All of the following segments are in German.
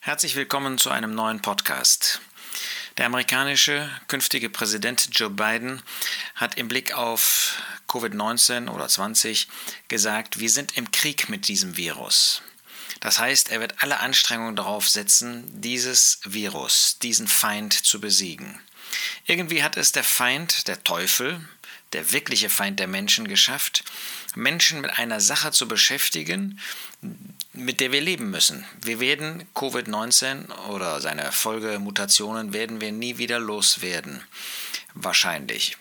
Herzlich willkommen zu einem neuen Podcast. Der amerikanische künftige Präsident Joe Biden hat im Blick auf Covid-19 oder 20 gesagt, wir sind im Krieg mit diesem Virus. Das heißt, er wird alle Anstrengungen darauf setzen, dieses Virus, diesen Feind zu besiegen. Irgendwie hat es der Feind, der Teufel, der wirkliche Feind der Menschen geschafft, Menschen mit einer Sache zu beschäftigen, mit der wir leben müssen. Wir werden Covid-19 oder seine Folgemutationen werden wir nie wieder loswerden. Wahrscheinlich.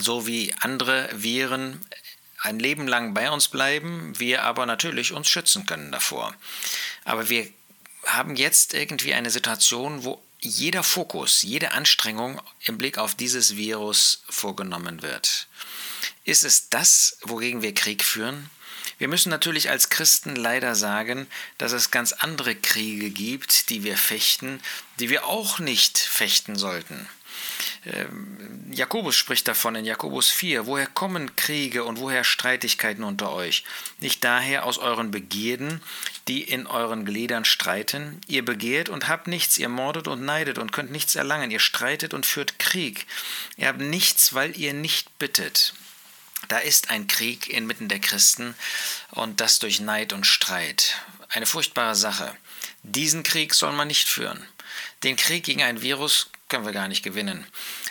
So wie andere Viren ein Leben lang bei uns bleiben, wir aber natürlich uns schützen können davor. Aber wir haben jetzt irgendwie eine Situation, wo jeder Fokus, jede Anstrengung im Blick auf dieses Virus vorgenommen wird. Ist es das, wogegen wir Krieg führen? Wir müssen natürlich als Christen leider sagen, dass es ganz andere Kriege gibt, die wir fechten, die wir auch nicht fechten sollten. Ähm, Jakobus spricht davon in Jakobus 4, woher kommen Kriege und woher Streitigkeiten unter euch? Nicht daher aus euren Begierden, die in euren Gliedern streiten? Ihr begehrt und habt nichts, ihr mordet und neidet und könnt nichts erlangen, ihr streitet und führt Krieg. Ihr habt nichts, weil ihr nicht bittet. Da ist ein Krieg inmitten der Christen und das durch Neid und Streit. Eine furchtbare Sache. Diesen Krieg soll man nicht führen. Den Krieg gegen ein Virus können wir gar nicht gewinnen.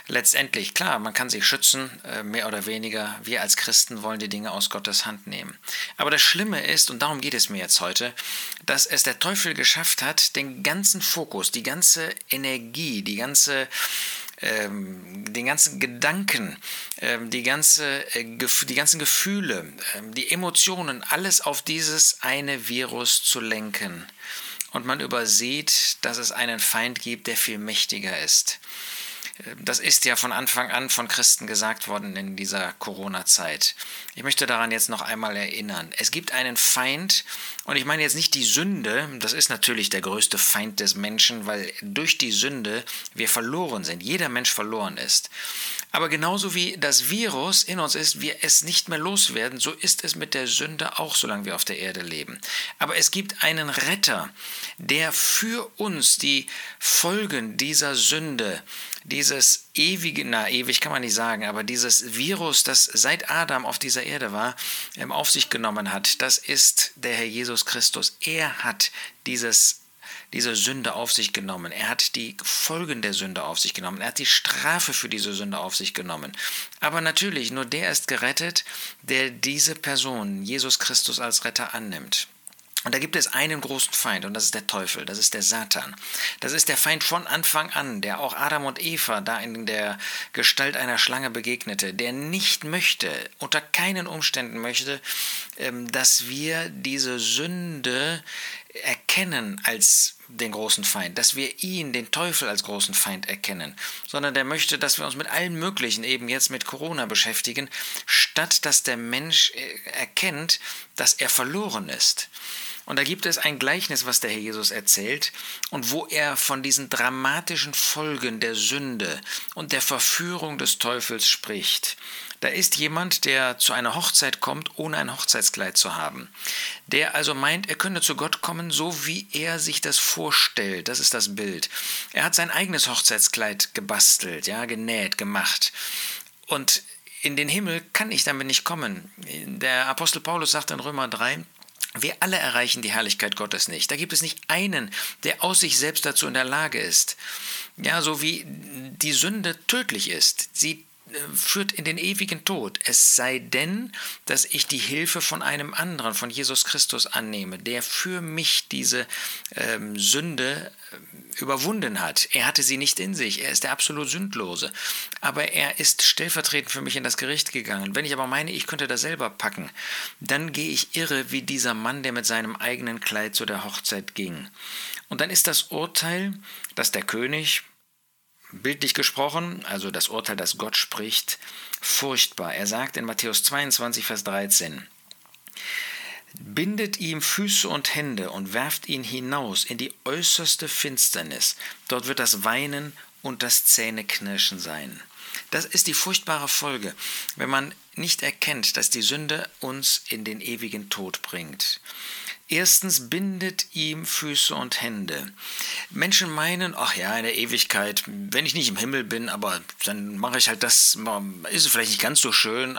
Letztendlich, klar, man kann sich schützen, äh, mehr oder weniger. Wir als Christen wollen die Dinge aus Gottes Hand nehmen. Aber das Schlimme ist, und darum geht es mir jetzt heute, dass es der Teufel geschafft hat, den ganzen Fokus, die ganze Energie, die ganze ähm, den ganzen Gedanken, ähm, die, ganze, äh, die ganzen Gefühle, ähm, die Emotionen, alles auf dieses eine Virus zu lenken. Und man übersieht, dass es einen Feind gibt, der viel mächtiger ist. Das ist ja von Anfang an von Christen gesagt worden in dieser Corona-Zeit. Ich möchte daran jetzt noch einmal erinnern. Es gibt einen Feind, und ich meine jetzt nicht die Sünde, das ist natürlich der größte Feind des Menschen, weil durch die Sünde wir verloren sind, jeder Mensch verloren ist. Aber genauso wie das Virus in uns ist, wir es nicht mehr loswerden, so ist es mit der Sünde auch, solange wir auf der Erde leben. Aber es gibt einen Retter, der für uns die Folgen dieser Sünde, dieses ewige, na ewig kann man nicht sagen, aber dieses Virus, das seit Adam auf dieser Erde war, ähm, auf sich genommen hat, das ist der Herr Jesus Christus. Er hat dieses diese Sünde auf sich genommen. Er hat die Folgen der Sünde auf sich genommen. Er hat die Strafe für diese Sünde auf sich genommen. Aber natürlich, nur der ist gerettet, der diese Person, Jesus Christus als Retter annimmt. Und da gibt es einen großen Feind und das ist der Teufel, das ist der Satan. Das ist der Feind von Anfang an, der auch Adam und Eva da in der Gestalt einer Schlange begegnete, der nicht möchte, unter keinen Umständen möchte, ähm, dass wir diese Sünde erkennen als den großen Feind, dass wir ihn, den Teufel, als großen Feind erkennen, sondern der möchte, dass wir uns mit allen möglichen, eben jetzt mit Corona beschäftigen, statt dass der Mensch äh, erkennt, dass er verloren ist. Und da gibt es ein Gleichnis, was der Herr Jesus erzählt und wo er von diesen dramatischen Folgen der Sünde und der Verführung des Teufels spricht. Da ist jemand, der zu einer Hochzeit kommt, ohne ein Hochzeitskleid zu haben. Der also meint, er könne zu Gott kommen, so wie er sich das vorstellt. Das ist das Bild. Er hat sein eigenes Hochzeitskleid gebastelt, ja, genäht, gemacht. Und in den Himmel kann ich damit nicht kommen. Der Apostel Paulus sagt in Römer 3, wir alle erreichen die Herrlichkeit Gottes nicht. Da gibt es nicht einen, der aus sich selbst dazu in der Lage ist. Ja, so wie die Sünde tödlich ist. Sie führt in den ewigen Tod, es sei denn, dass ich die Hilfe von einem anderen, von Jesus Christus annehme, der für mich diese ähm, Sünde äh, überwunden hat. Er hatte sie nicht in sich, er ist der absolut Sündlose, aber er ist stellvertretend für mich in das Gericht gegangen. Wenn ich aber meine, ich könnte das selber packen, dann gehe ich irre wie dieser Mann, der mit seinem eigenen Kleid zu der Hochzeit ging. Und dann ist das Urteil, dass der König bildlich gesprochen, also das Urteil, das Gott spricht, furchtbar. Er sagt in Matthäus 22, Vers 13, Bindet ihm Füße und Hände und werft ihn hinaus in die äußerste Finsternis. Dort wird das Weinen und das Zähneknirschen sein. Das ist die furchtbare Folge, wenn man nicht erkennt, dass die Sünde uns in den ewigen Tod bringt. Erstens bindet ihm Füße und Hände. Menschen meinen, ach ja, in der Ewigkeit, wenn ich nicht im Himmel bin, aber dann mache ich halt das, ist es vielleicht nicht ganz so schön,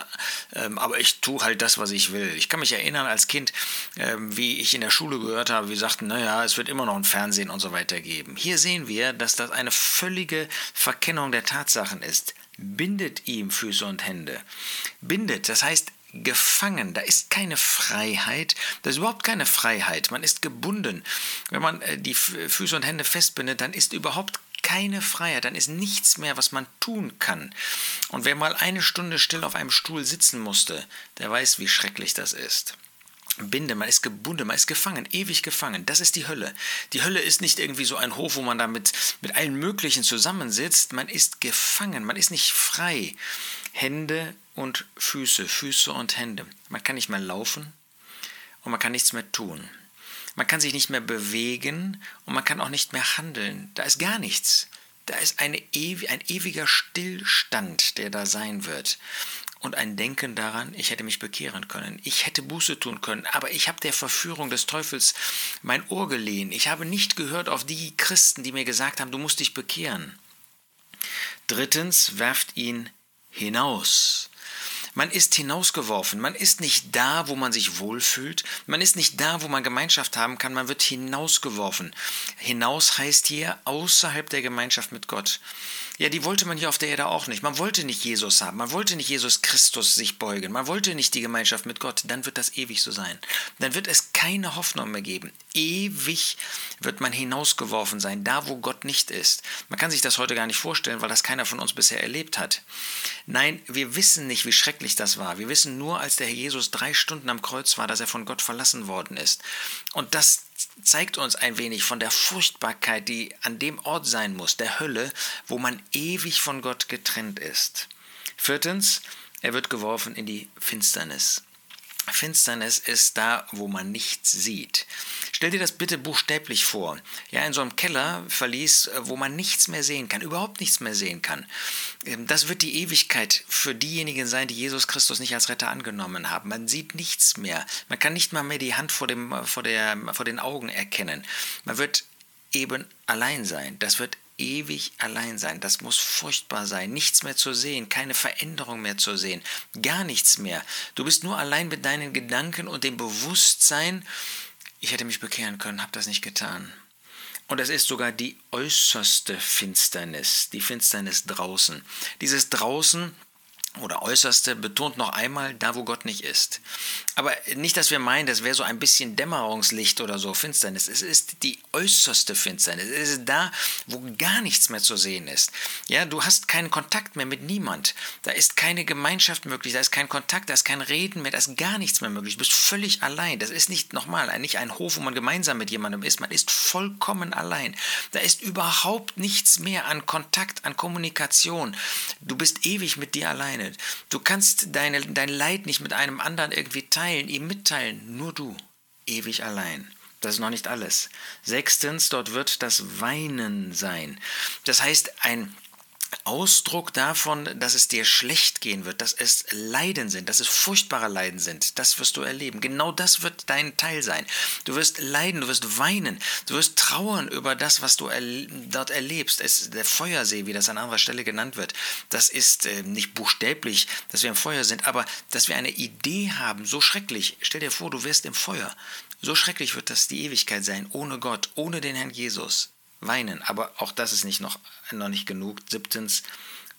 ähm, aber ich tue halt das, was ich will. Ich kann mich erinnern als Kind, ähm, wie ich in der Schule gehört habe, wie sagten, naja, es wird immer noch ein Fernsehen und so weiter geben. Hier sehen wir, dass das eine völlige Verkennung der Tatsachen ist. Bindet ihm Füße und Hände. Bindet, das heißt, gefangen. Da ist keine Freiheit. Da ist überhaupt keine Freiheit. Man ist gebunden. Wenn man äh, die Füße und Hände festbindet, dann ist überhaupt keine Freiheit, dann ist nichts mehr, was man tun kann. Und wer mal eine Stunde still auf einem Stuhl sitzen musste, der weiß, wie schrecklich das ist. Binde, man ist gebunden, man ist gefangen, ewig gefangen. Das ist die Hölle. Die Hölle ist nicht irgendwie so ein Hof, wo man da mit, mit allen möglichen zusammensitzt. Man ist gefangen, man ist nicht frei. Hände und Füße, Füße und Hände. Man kann nicht mehr laufen und man kann nichts mehr tun. Man kann sich nicht mehr bewegen und man kann auch nicht mehr handeln. Da ist gar nichts. Da ist eine, ein ewiger Stillstand, der da sein wird und ein Denken daran, ich hätte mich bekehren können, ich hätte Buße tun können, aber ich habe der Verführung des Teufels mein Ohr geliehen. Ich habe nicht gehört auf die Christen, die mir gesagt haben, du musst dich bekehren. Drittens, werft ihn hinaus. Man ist hinausgeworfen. Man ist nicht da, wo man sich wohlfühlt. Man ist nicht da, wo man Gemeinschaft haben kann. Man wird hinausgeworfen. Hinaus heißt hier außerhalb der Gemeinschaft mit Gott. Ja, die wollte man hier auf der Erde auch nicht. Man wollte nicht Jesus haben, man wollte nicht Jesus Christus sich beugen, man wollte nicht die Gemeinschaft mit Gott. Dann wird das ewig so sein. Dann wird es keine Hoffnung mehr geben. Ewig wird man hinausgeworfen sein, da wo Gott nicht ist. Man kann sich das heute gar nicht vorstellen, weil das keiner von uns bisher erlebt hat. Nein, wir wissen nicht, wie schrecklich das war. Wir wissen nur, als der Herr Jesus drei Stunden am Kreuz war, dass er von Gott verlassen worden ist. Und das zeigt uns ein wenig von der Furchtbarkeit, die an dem Ort sein muss, der Hölle, wo man ewig von Gott getrennt ist. Viertens, er wird geworfen in die Finsternis. Finsternis ist da, wo man nichts sieht. Stell dir das bitte buchstäblich vor. Ja, in so einem Keller verließ, wo man nichts mehr sehen kann, überhaupt nichts mehr sehen kann. Ähm, das wird die Ewigkeit für diejenigen sein, die Jesus Christus nicht als Retter angenommen haben. Man sieht nichts mehr. Man kann nicht mal mehr die Hand vor, dem, vor, der, vor den Augen erkennen. Man wird eben allein sein. Das wird ewig allein sein. Das muss furchtbar sein. Nichts mehr zu sehen, keine Veränderung mehr zu sehen, gar nichts mehr. Du bist nur allein mit deinen Gedanken und dem Bewusstsein, ich hätte mich bekehren können, habe das nicht getan. Und es ist sogar die äußerste Finsternis, die Finsternis draußen. Dieses draußen oder Äußerste betont noch einmal da, wo Gott nicht ist. Aber nicht, dass wir meinen, das wäre so ein bisschen Dämmerungslicht oder so, Finsternis. Es ist die äußerste Finsternis. Es ist da, wo gar nichts mehr zu sehen ist. Ja, du hast keinen Kontakt mehr mit niemand. Da ist keine Gemeinschaft möglich, da ist kein Kontakt, da ist kein Reden mehr, da ist gar nichts mehr möglich. Du bist völlig allein. Das ist nicht nochmal, nicht ein Hof, wo man gemeinsam mit jemandem ist. Man ist vollkommen allein. Da ist überhaupt nichts mehr an Kontakt, an Kommunikation. Du bist ewig mit dir alleine alleine. Du kannst deine, dein Leid nicht mit einem anderen irgendwie teilen, ihm mitteilen. Nur du, ewig allein. Das ist noch nicht alles. Sechstens, dort wird das Weinen sein. Das heißt, ein Ausdruck davon, dass es dir schlecht gehen wird, dass es Leiden sind, dass es furchtbare Leiden sind. Das wirst du erleben. Genau das wird dein Teil sein. Du wirst leiden, du wirst weinen, du wirst trauern über das, was du erl dort erlebst. Es, der Feuersee, wie das an anderer Stelle genannt wird, das ist äh, nicht buchstäblich, dass wir im Feuer sind, aber dass wir eine Idee haben, so schrecklich. Stell dir vor, du wirst im Feuer. So schrecklich wird das die Ewigkeit sein, ohne Gott, ohne den Herrn Jesus weinen. Aber auch das ist nicht noch, noch nicht genug. Siebtens,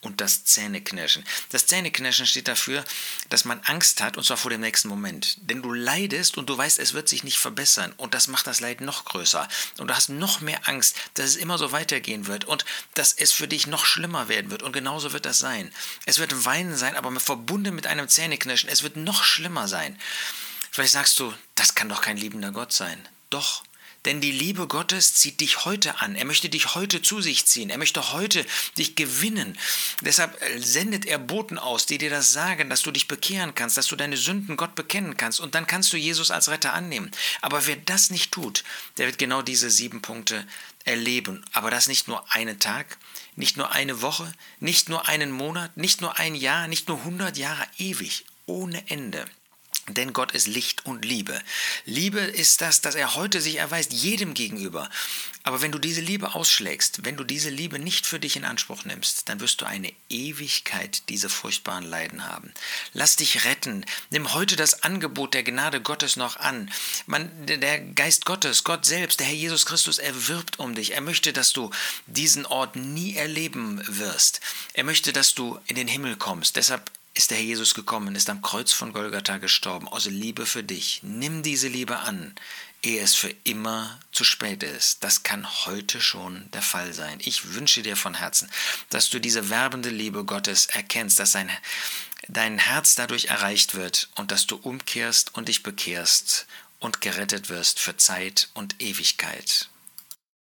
und das Zähneknirschen. Das Zähneknirschen steht dafür, dass man Angst hat, und zwar vor dem nächsten Moment. Denn du leidest und du weißt, es wird sich nicht verbessern. Und das macht das Leid noch größer. Und du hast noch mehr Angst, dass es immer so weitergehen wird und dass es für dich noch schlimmer werden wird. Und genauso wird das sein. Es wird Weinen sein, aber verbunden mit einem Zähneknirschen. Es wird noch schlimmer sein. Vielleicht sagst du, das kann doch kein liebender Gott sein. Doch, denn die Liebe Gottes zieht dich heute an. Er möchte dich heute zu sich ziehen. Er möchte heute dich gewinnen. Deshalb äh, sendet er Boten aus, die dir das sagen, dass du dich bekehren kannst, dass du deine Sünden Gott bekennen kannst. Und dann kannst du Jesus als Retter annehmen. Aber wer das nicht tut, der wird genau diese sieben Punkte erleben. Aber das nicht nur einen Tag, nicht nur eine Woche, nicht nur einen Monat, nicht nur ein Jahr, nicht nur hundert Jahre, ewig, ohne Ende. Denn Gott ist Licht und Liebe. Liebe ist das, dass er heute sich erweist, jedem gegenüber. Aber wenn du diese Liebe ausschlägst, wenn du diese Liebe nicht für dich in Anspruch nimmst, dann wirst du eine Ewigkeit diese furchtbaren Leiden haben. Lass dich retten. Nimm heute das Angebot der Gnade Gottes noch an. Man, der Geist Gottes, Gott selbst, der Herr Jesus Christus, er wirbt um dich. Er möchte, dass du diesen Ort nie erleben wirst. Er möchte, dass du in den Himmel kommst. Deshalb ist der Herr Jesus gekommen, ist am Kreuz von Golgatha gestorben, aus Liebe für dich. Nimm diese Liebe an, ehe es für immer zu spät ist. Das kann heute schon der Fall sein. Ich wünsche dir von Herzen, dass du diese werbende Liebe Gottes erkennst, dass dein, dein Herz dadurch erreicht wird und dass du umkehrst und dich bekehrst und gerettet wirst für Zeit und Ewigkeit.